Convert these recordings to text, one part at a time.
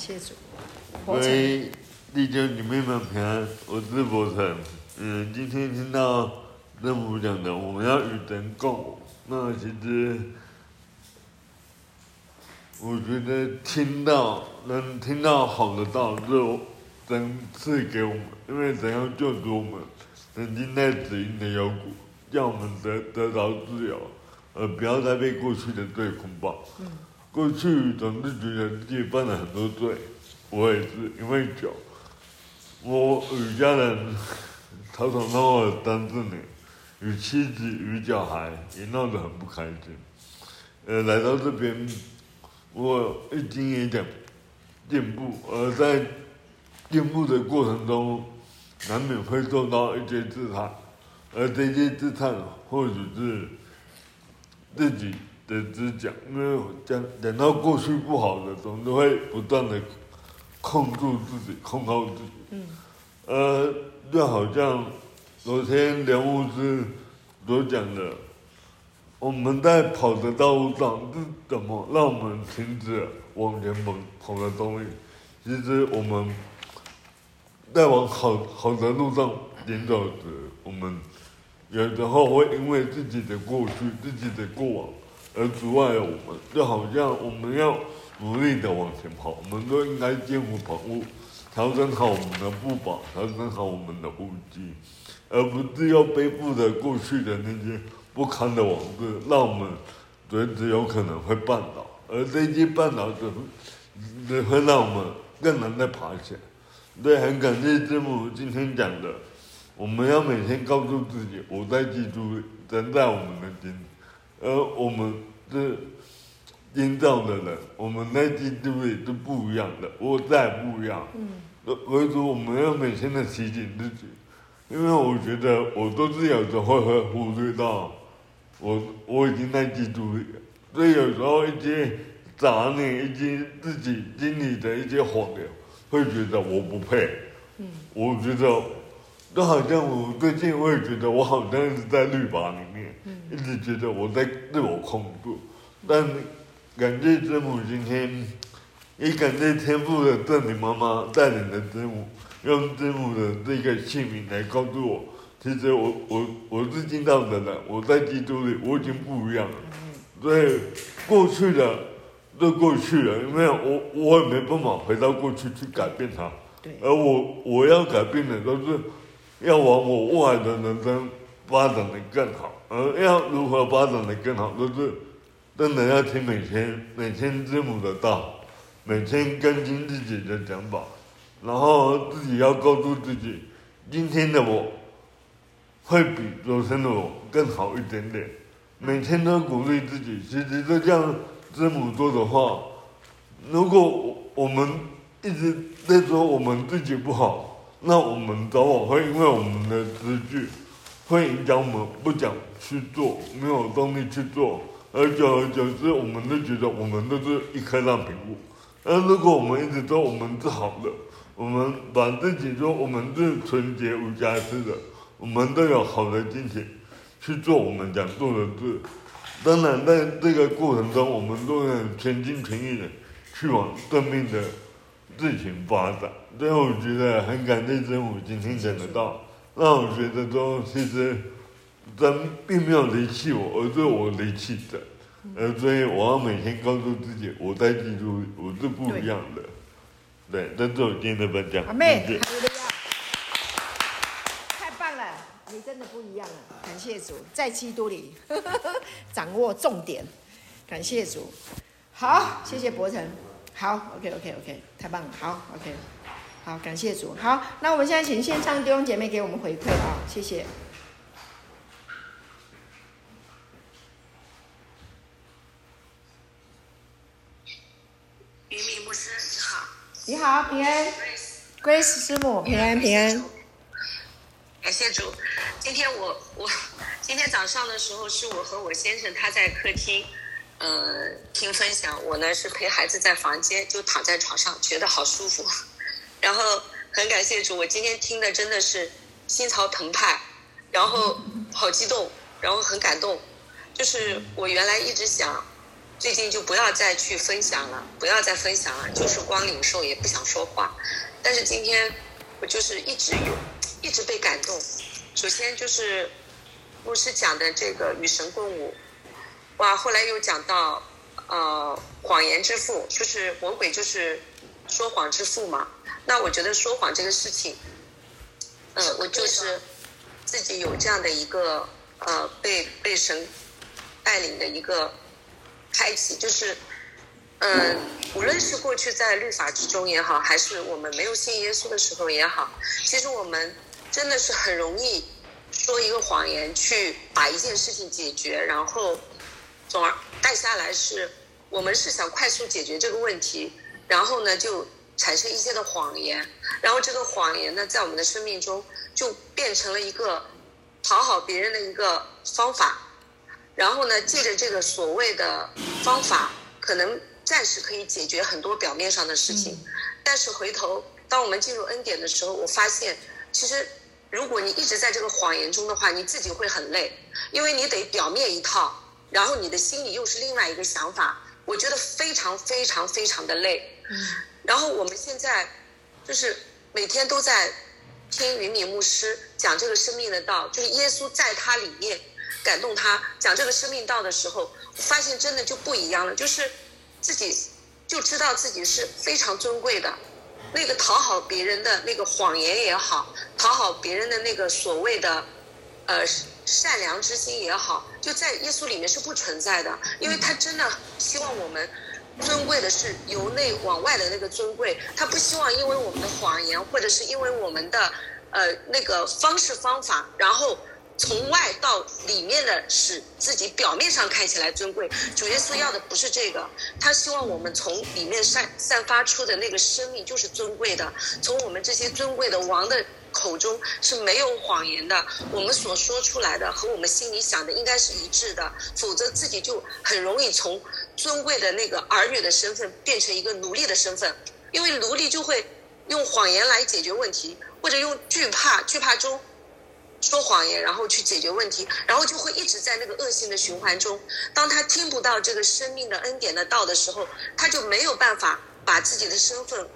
谢主。各位弟兄姐妹们平安，我是伯成。嗯，今天听到师母讲的，我们要与神共。那其实我觉得听到能听到好的道，就神赐给我们，因为神要救赎我们，曾经在死荫的幽谷，让我们得得到自由，而不要再被过去的罪捆绑。嗯。过去总是觉得自己犯了很多罪，我也是因为酒，我与家人吵吵闹闹了三四年，与妻子与小孩也闹得很不开心。呃，来到这边，我一经也点进步，而在进步的过程中，难免会受到一些试探，而这些试探或许是自己。的只讲，因为讲讲到过去不好的，总是会不断的控住自己，控告自己。嗯。呃，就好像昨天梁牧师所讲的，我们在跑的道路上是怎么让我们停止往前跑跑的动力？其实我们在往好好的路上行走时，我们有时候会因为自己的过去、自己的过往。而阻碍了我们，就好像我们要努力的往前跑，我们都应该兼顾跑步，调整好我们的步伐，调整好我们的呼吸，而不是要背负着过去的那些不堪的往事，让我们随时有可能会绊倒，而这些绊倒只会只会让我们更难的爬起来。对，很感谢师母今天讲的，我们要每天告诉自己，我在基督里，神在我们的心里。而我们是建造的人，我们在基督里是不一样的，我再不一样。嗯。所以说，我们要每天的提醒自己，因为我觉得我都是有时候会忽略到我，我我已经在基督里，所以有时候一些杂念，一些自己经历的一些谎言，会觉得我不配。嗯。我觉得，就好像我最近我也觉得我好像是在绿法里面。一直觉得我在自我控制，但感谢师母今天，也感谢天父的圣灵妈妈带领的师母，用师母的这个姓名来告诉我，其实我我我是听到的人，我在基督里我已经不一样了。所以过去的都过去了，因为我我也没办法回到过去去改变它。而我我要改变的都是要往我未来的人生发展的更好。而要如何发展的更好，都是真的要听每天每天师母的道，每天更新自己的讲法，然后自己要告诉自己，今天的我会比昨天的我更好一点点。每天都鼓励自己，其实就像师母说的话，如果我们一直在说我们自己不好，那我们早晚会因为我们的词句。会影响我们不想去做，没有动力去做，而久而久之，我们都觉得我们都是一颗烂苹果。那如果我们一直说我们是好的，我们把自己说我们是纯洁无瑕疵的，我们都有好的心情去做我们想做的事。当然，在这个过程中，我们都能全心全意的去往生命的事情发展。最后，我觉得很感谢政府今天讲的到。让我觉得说，其实人并没有离弃我，而是我离弃的。呃，所以我要每天告诉自己，我在基督，我是不一样的。对，这是我今天的分享。阿妹，谢谢太棒了，你真的不一样了。感谢主，在基督里呵呵掌握重点。感谢主，好，谢谢伯承。好，OK，OK，OK，okay, okay, okay, 太棒了。好，OK。好，感谢主。好，那我们现在请线上弟兄姐妹给我们回馈啊，谢谢。于明牧师，你好。你好，平安。Grace 师母，平安平安。感谢主。今天我我今天早上的时候是我和我先生他在客厅，呃，听分享。我呢是陪孩子在房间，就躺在床上，觉得好舒服。然后很感谢主，我今天听的真的是心潮澎湃，然后好激动，然后很感动。就是我原来一直想，最近就不要再去分享了，不要再分享了，就是光领受也不想说话。但是今天我就是一直有，一直被感动。首先就是牧师讲的这个与神共舞，哇，后来又讲到呃谎言之父，就是魔鬼就是说谎之父嘛。那我觉得说谎这个事情，呃，我就是自己有这样的一个呃被被神带领的一个。开启就是，嗯，无论是过去在律法之中也好，还是我们没有信耶稣的时候也好，其实我们真的是很容易说一个谎言去把一件事情解决，然后，从而带下来是我们是想快速解决这个问题，然后呢就产生一些的谎言，然后这个谎言呢在我们的生命中就变成了一个讨好别人的一个方法。然后呢，借着这个所谓的方法，可能暂时可以解决很多表面上的事情，但是回头当我们进入恩典的时候，我发现，其实如果你一直在这个谎言中的话，你自己会很累，因为你得表面一套，然后你的心里又是另外一个想法，我觉得非常非常非常的累。然后我们现在就是每天都在听云敏牧师讲这个生命的道，就是耶稣在他里面。感动他讲这个生命道的时候，发现真的就不一样了，就是自己就知道自己是非常尊贵的，那个讨好别人的那个谎言也好，讨好别人的那个所谓的呃善良之心也好，就在耶稣里面是不存在的，因为他真的希望我们尊贵的是由内往外的那个尊贵，他不希望因为我们的谎言或者是因为我们的呃那个方式方法，然后。从外到里面的使自己表面上看起来尊贵，主耶稣要的不是这个，他希望我们从里面散散发出的那个生命就是尊贵的，从我们这些尊贵的王的口中是没有谎言的，我们所说出来的和我们心里想的应该是一致的，否则自己就很容易从尊贵的那个儿女的身份变成一个奴隶的身份，因为奴隶就会用谎言来解决问题，或者用惧怕惧怕中。说谎言，然后去解决问题，然后就会一直在那个恶性的循环中。当他听不到这个生命的恩典的道的时候，他就没有办法把自己的身份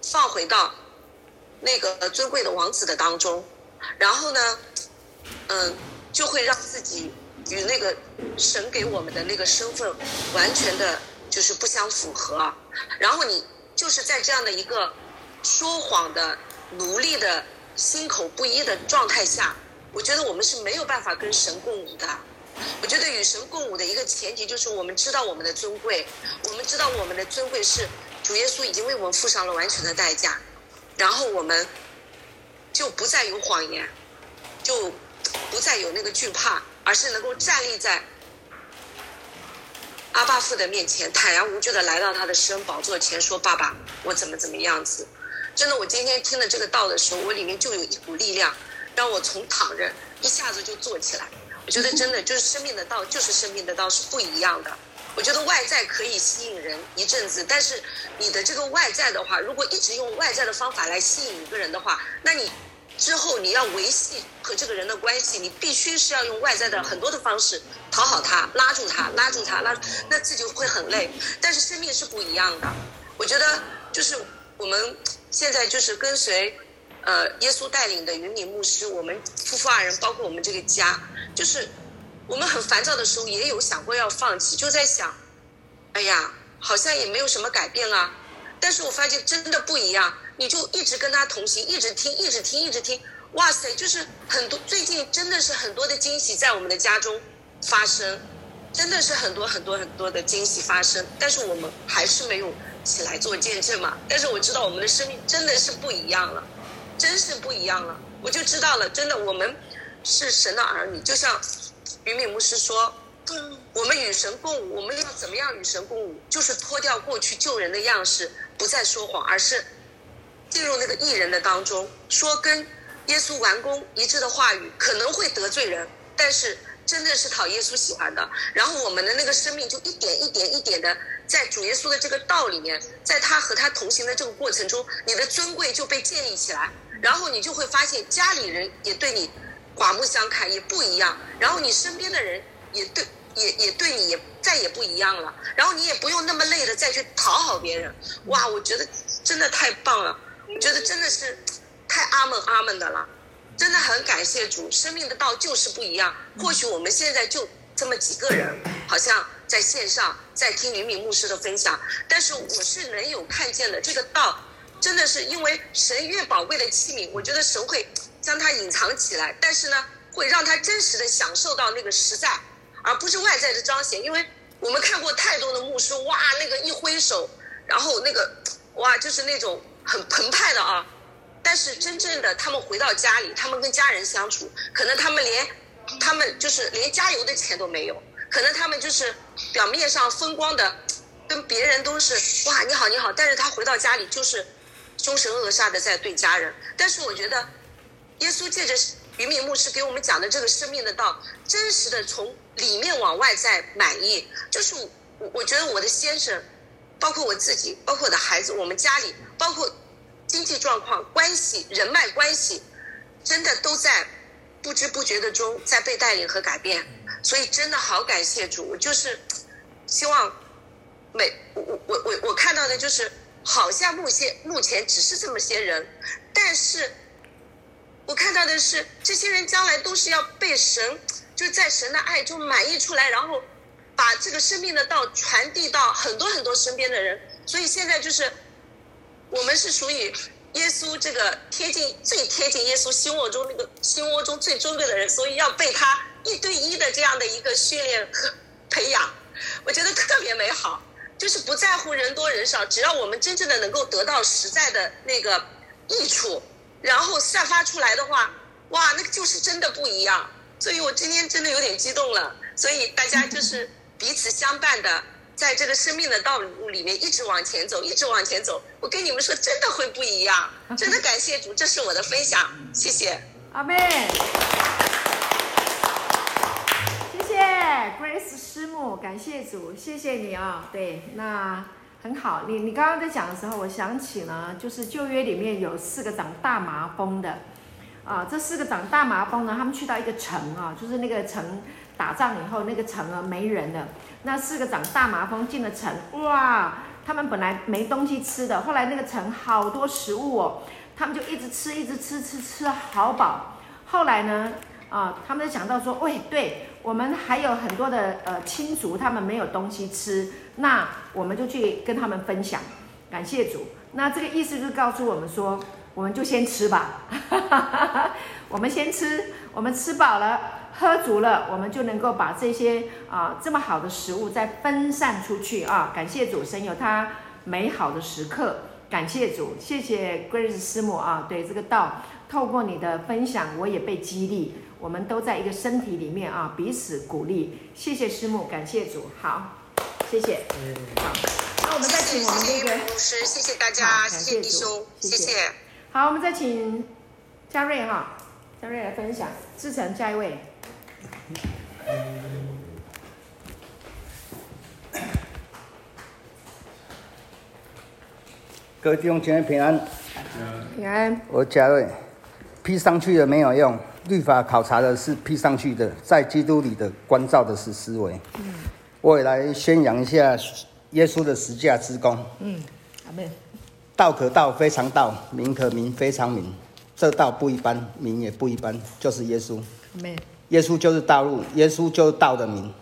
放回到那个尊贵的王子的当中。然后呢，嗯，就会让自己与那个神给我们的那个身份完全的，就是不相符合。然后你就是在这样的一个说谎的奴隶的心口不一的状态下。我觉得我们是没有办法跟神共舞的。我觉得与神共舞的一个前提就是我们知道我们的尊贵，我们知道我们的尊贵是主耶稣已经为我们付上了完全的代价，然后我们就不再有谎言，就不再有那个惧怕，而是能够站立在阿爸父的面前，坦然无惧的来到他的施恩宝座前，说：“爸爸，我怎么怎么样子？”真的，我今天听了这个道的时候，我里面就有一股力量。让我从躺着一下子就坐起来，我觉得真的就是生命的道，就是生命的道是不一样的。我觉得外在可以吸引人一阵子，但是你的这个外在的话，如果一直用外在的方法来吸引一个人的话，那你之后你要维系和这个人的关系，你必须是要用外在的很多的方式讨好他、拉住他、拉住他、拉，那自己会很累。但是生命是不一样的，我觉得就是我们现在就是跟随。呃，耶稣带领的云敏牧师，我们夫妇二人，包括我们这个家，就是我们很烦躁的时候，也有想过要放弃，就在想，哎呀，好像也没有什么改变啊。但是我发现真的不一样，你就一直跟他同行，一直听，一直听，一直听，哇塞，就是很多最近真的是很多的惊喜在我们的家中发生，真的是很多很多很多的惊喜发生。但是我们还是没有起来做见证嘛。但是我知道我们的生命真的是不一样了。真是不一样了，我就知道了。真的，我们是神的儿女，就像云敏牧师说，我们与神共舞，我们要怎么样与神共舞？就是脱掉过去救人的样式，不再说谎，而是进入那个艺人的当中，说跟耶稣完工一致的话语，可能会得罪人，但是真的是讨耶稣喜欢的。然后我们的那个生命就一点一点一点的。在主耶稣的这个道里面，在他和他同行的这个过程中，你的尊贵就被建立起来，然后你就会发现家里人也对你刮目相看，也不一样，然后你身边的人也对也也对你也再也不一样了，然后你也不用那么累的再去讨好别人。哇，我觉得真的太棒了，我觉得真的是太阿门阿门的了，真的很感谢主，生命的道就是不一样。或许我们现在就这么几个人，好像在线上在听云敏牧师的分享，但是我是能有看见的这个道。真的是因为神越宝贵的器皿，我觉得神会将它隐藏起来，但是呢，会让他真实的享受到那个实在，而不是外在的彰显。因为我们看过太多的牧师，哇，那个一挥手，然后那个，哇，就是那种很澎湃的啊。但是真正的他们回到家里，他们跟家人相处，可能他们连，他们就是连加油的钱都没有，可能他们就是表面上风光的，跟别人都是哇，你好你好，但是他回到家里就是。凶神恶煞的在对家人，但是我觉得，耶稣借着云敏牧师给我们讲的这个生命的道，真实的从里面往外在满意。就是我，我觉得我的先生，包括我自己，包括我的孩子，我们家里，包括经济状况、关系、人脉关系，真的都在不知不觉的中在被带领和改变。所以真的好感谢主，我就是希望每我我我我看到的就是。好像目前目前只是这么些人，但是我看到的是，这些人将来都是要被神，就在神的爱中满溢出来，然后把这个生命的道传递到很多很多身边的人。所以现在就是，我们是属于耶稣这个贴近最贴近耶稣心窝中那个心窝中最尊贵的人，所以要被他一对一的这样的一个训练和培养，我觉得特别美好。就是不在乎人多人少，只要我们真正的能够得到实在的那个益处，然后散发出来的话，哇，那个就是真的不一样。所以我今天真的有点激动了。所以大家就 是彼此相伴的，在这个生命的道路里面一直往前走，一直往前走。我跟你们说，真的会不一样。真的感谢主，这是我的分享，谢谢。阿门。Grace 师母，感谢主，谢谢你啊、对，那很好。你你刚刚在讲的时候，我想起呢，就是旧约里面有四个长大麻风的啊。这四个长大麻风呢，他们去到一个城啊，就是那个城打仗以后，那个城啊没人了。那四个长大麻风进了城，哇，他们本来没东西吃的，后来那个城好多食物哦，他们就一直吃，一直吃，吃吃好饱。后来呢，啊，他们就想到说，喂，对。我们还有很多的呃亲族，他们没有东西吃，那我们就去跟他们分享，感谢主。那这个意思就是告诉我们说，我们就先吃吧，我们先吃，我们吃饱了，喝足了，我们就能够把这些啊、呃、这么好的食物再分散出去啊。感谢主，神有他美好的时刻，感谢主，谢谢 Grace 师母啊，对这个道，透过你的分享，我也被激励。我们都在一个身体里面啊，彼此鼓励。谢谢师母，感谢主，好，谢谢。嗯，好，那我们再请我们这个牧师，谢谢大家，谢谢弟兄，谢谢。好，我们再请嘉瑞哈，嘉瑞来分享。志成，下一位。各位弟兄姐妹平安，平安。我嘉瑞，披上去了没有用。律法考察的是披上去的，在基督里的关照的是思维。嗯，我也来宣扬一下耶稣的十架之功。嗯，阿门。道可道非常道，名可名非常名。这道不一般，名也不一般，就是耶稣。耶稣就是道路，耶稣就是道的名。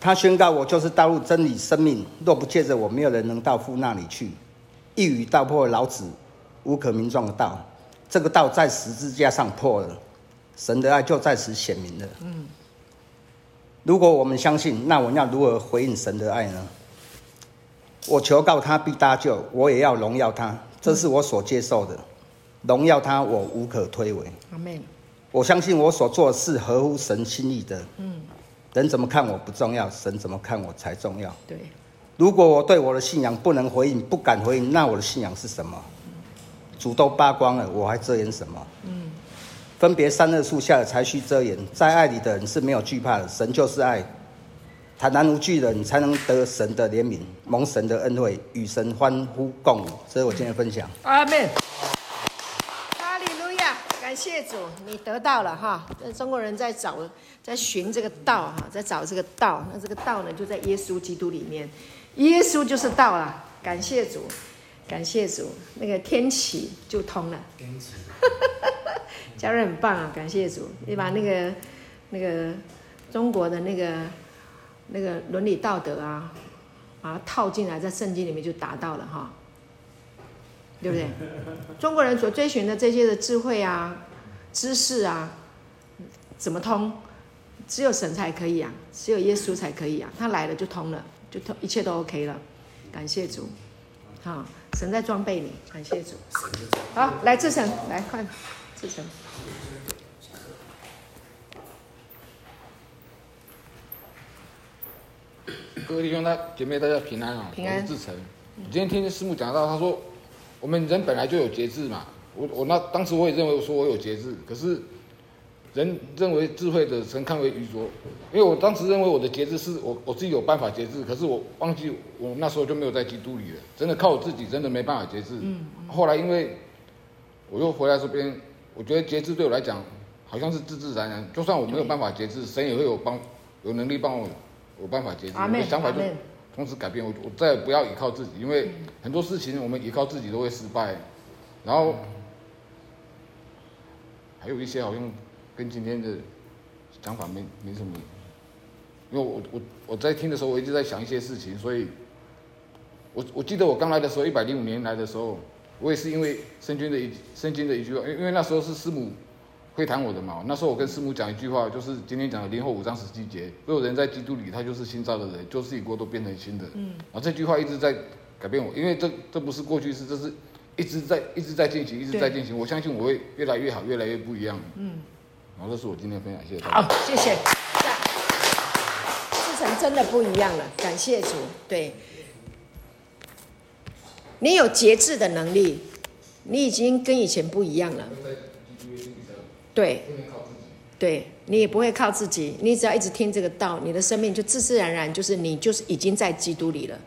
他宣告我就是道路、真理、生命。若不借着我，没有人能到父那里去。一语道破老子无可名状的道，这个道在十字架上破了。神的爱就在此显明了。嗯，如果我们相信，那我们要如何回应神的爱呢？我求告他必搭救，我也要荣耀他，这是我所接受的。荣耀他，我无可推诿。阿门。我相信我所做的是合乎神心意的。嗯，人怎么看我不重要，神怎么看我才重要。对。如果我对我的信仰不能回应，不敢回应，那我的信仰是什么？主都扒光了，我还遮掩什么？嗯。分别三恶树下的才需遮掩，在爱里的人是没有惧怕的。神就是爱，坦然无惧的人才能得神的怜悯，蒙神的恩惠，与神欢呼共舞。这是我今天的分享。阿门。哈利路亚，感感谢主，你得到了哈。中国人在找，在寻这个道哈，在找这个道。那这个道呢，就在耶稣基督里面。耶稣就是道啊！感谢主，感谢主，那个天启就通了。天启，家人很棒啊！感谢主，你把那个那个中国的那个那个伦理道德啊，把它套进来，在圣经里面就达到了哈。对不对？中国人所追寻的这些的智慧啊、知识啊，怎么通？只有神才可以啊，只有耶稣才可以啊。他来了就通了，就通，一切都 OK 了。感谢主，好，神在装备你，感谢主。好，来志成，来快，志成。各位弟兄、大姐妹，大家平安啊！平安。志成，今天听师母讲到，他说。我们人本来就有节制嘛，我我那当时我也认为我说我有节制，可是人认为智慧的神看为愚拙，因为我当时认为我的节制是我我自己有办法节制，可是我忘记我那时候就没有在基督里了，真的靠我自己真的没办法节制。嗯。后来因为我又回来这边，我觉得节制对我来讲好像是自自然然，就算我没有办法节制，神也会有帮有能力帮我有办法节制。我的想法就。同时改变我，我再也不要依靠自己，因为很多事情我们依靠自己都会失败。然后还有一些好像跟今天的想法没没什么，因为我我我在听的时候，我一直在想一些事情，所以我我记得我刚来的时候，一百零五年来的时候，我也是因为圣经的一圣经的一句话，因因为那时候是师母。会谈我的嘛？那时候我跟师母讲一句话，就是今天讲的林后五章十七节，所有人在基督里，他就是新造的人，旧事已过，都变成新的。嗯，然后这句话一直在改变我，因为这这不是过去式，这是一直在一直在进行，一直在进行。我相信我会越来越好，越来越不一样。嗯，然后这是我今天分享，谢谢大家。好，谢谢。志成真的不一样了，感谢主。对，你有节制的能力，你已经跟以前不一样了。对，对，你也不会靠自己，你只要一直听这个道，你的生命就自自然然就是你就是已经在基督里了，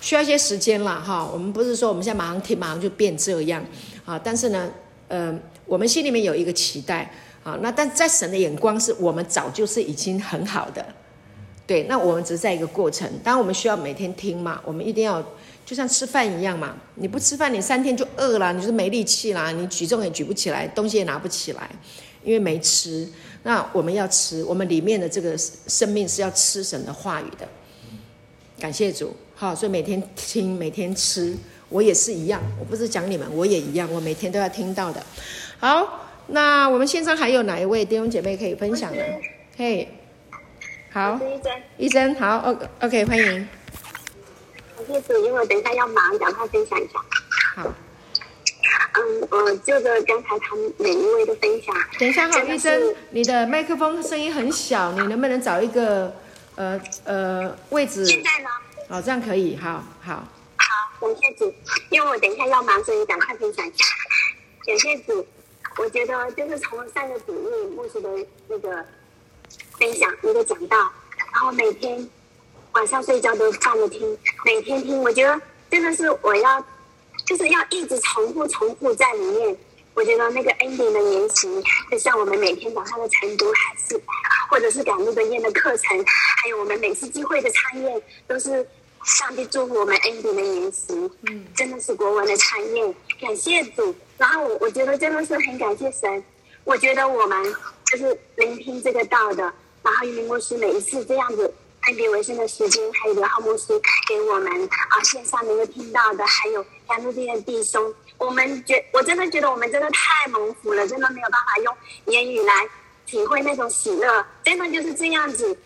需要一些时间了哈。我们不是说我们现在马上听马上就变这样啊，但是呢，呃，我们心里面有一个期待啊，那但在神的眼光是我们早就是已经很好的，对，那我们只是在一个过程，当然我们需要每天听嘛，我们一定要就像吃饭一样嘛，你不吃饭你三天就饿了，你就是没力气啦，你举重也举不起来，东西也拿不起来。因为没吃，那我们要吃，我们里面的这个生命是要吃神的话语的。感谢主，好，所以每天听，每天吃，我也是一样，我不是讲你们，我也一样，我每天都要听到的。好，那我们线上还有哪一位弟兄姐妹可以分享的？嘿，好，医生，好，OK，OK，欢迎。感谢主，因为我等一下要忙，赶快分享一下。好。嗯，我就着刚才他们每一位的分享。等一下哈，医生，你的麦克风声音很小，你能不能找一个呃呃位置？现在呢？哦，这样可以，好好。好，感谢主，因为我等一下要忙，所以赶快分享一下。感谢主，我觉得就是从上个主日牧师的那个分享，一个讲道，然后每天晚上睡觉都放着听，每天听，我觉得真的是我要。就是要一直重复、重复在里面。我觉得那个 ending 的言行，就像我们每天早上的晨读，还是或者是赶路的宴的课程，还有我们每次聚会的参宴，都是上帝祝福我们 ending 的言行。嗯，真的是国文的参宴，感谢主。然后我我觉得真的是很感谢神。我觉得我们就是聆听这个道的，然后于牧师每一次这样子。分别为圣的时间，还有刘浩牧师给我们啊线上能够听到的，还有赶路的弟兄，我们觉我真的觉得我们真的太蒙福了，真的没有办法用言语来体会那种喜乐，真的就是这样子，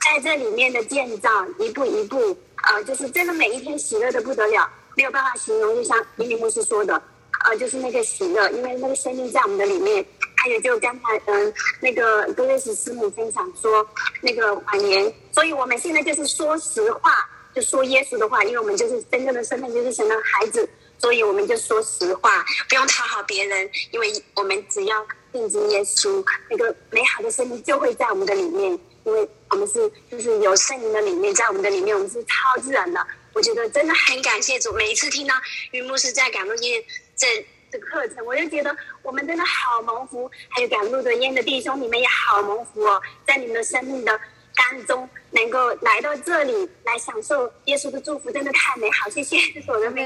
在这里面的建造一步一步，呃，就是真的每一天喜乐的不得了，没有办法形容，就像林林牧师说的，呃，就是那个喜乐，因为那个生命在我们的里面。还有就刚才嗯，那个格瑞斯师母分享说那个晚年，所以我们现在就是说实话，就说耶稣的话，因为我们就是真正的身份就是神的孩子，所以我们就说实话，不用讨好别人，因为我们只要定睛耶稣，那个美好的生命就会在我们的里面，因为我们是就是有圣灵的里面，在我们的里面，我们是超自然的。我觉得真的很感谢主，每一次听到于牧师在赶路这这。课程，我就觉得我们真的好蒙福。还有赶路的烟的弟兄，你们也好蒙福哦，在你们的生命的当中，能够来到这里来享受耶稣的祝福，真的太美好。谢谢，这是我的美。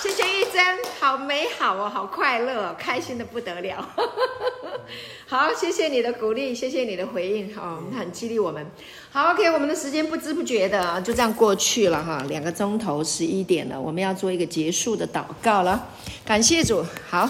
谢谢玉珍，好美好哦，好快乐哦，开心的不得了。好，谢谢你的鼓励，谢谢你的回应，哦，很激励我们。好，OK，我们的时间不知不觉的就这样过去了哈，两个钟头十一点了，我们要做一个结束的祷告了。感谢主，好。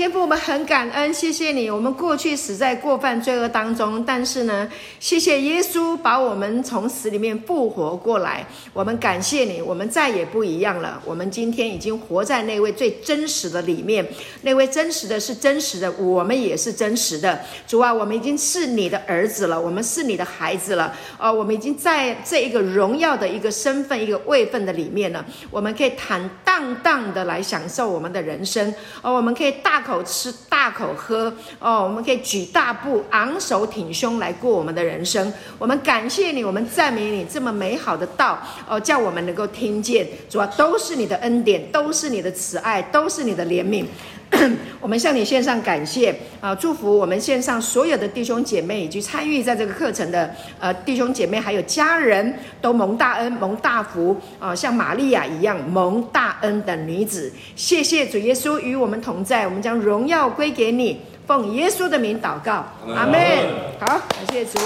天父，我们很感恩，谢谢你。我们过去死在过犯罪恶当中，但是呢，谢谢耶稣把我们从死里面复活过来。我们感谢你，我们再也不一样了。我们今天已经活在那位最真实的里面，那位真实的是真实的，我们也是真实的。主啊，我们已经是你的儿子了，我们是你的孩子了。哦，我们已经在这一个荣耀的一个身份、一个位分的里面了。我们可以坦荡荡的来享受我们的人生。哦，我们可以大。口吃大口喝哦，我们可以举大步昂首挺胸来过我们的人生。我们感谢你，我们赞美你这么美好的道哦，叫我们能够听见。主要都是你的恩典，都是你的慈爱，都是你的怜悯。我们向你献上感谢啊！祝福我们线上所有的弟兄姐妹以及参与在这个课程的呃弟兄姐妹还有家人都蒙大恩蒙大福啊！像玛利亚一样蒙大恩的女子，谢谢主耶稣与我们同在，我们将荣耀归给你，奉耶稣的名祷告，阿门。好，感谢主。